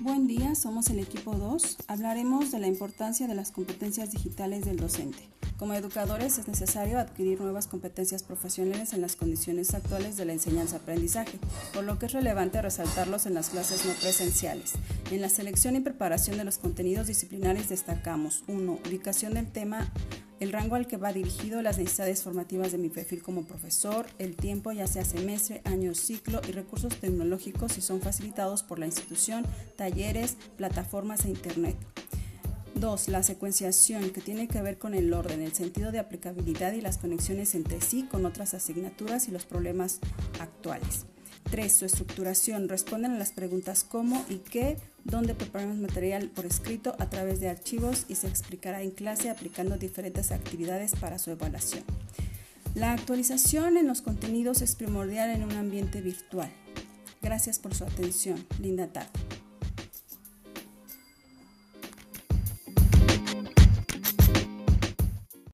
Buen día, somos el equipo 2. Hablaremos de la importancia de las competencias digitales del docente. Como educadores es necesario adquirir nuevas competencias profesionales en las condiciones actuales de la enseñanza-aprendizaje, por lo que es relevante resaltarlos en las clases no presenciales. En la selección y preparación de los contenidos disciplinares destacamos 1. Ubicación del tema el rango al que va dirigido, las necesidades formativas de mi perfil como profesor, el tiempo ya sea semestre, año, ciclo y recursos tecnológicos si son facilitados por la institución, talleres, plataformas e internet. 2. La secuenciación, que tiene que ver con el orden, el sentido de aplicabilidad y las conexiones entre sí con otras asignaturas y los problemas actuales. 3. Su estructuración. Responden a las preguntas cómo y qué, dónde preparamos material por escrito a través de archivos y se explicará en clase aplicando diferentes actividades para su evaluación. La actualización en los contenidos es primordial en un ambiente virtual. Gracias por su atención. Linda tarde.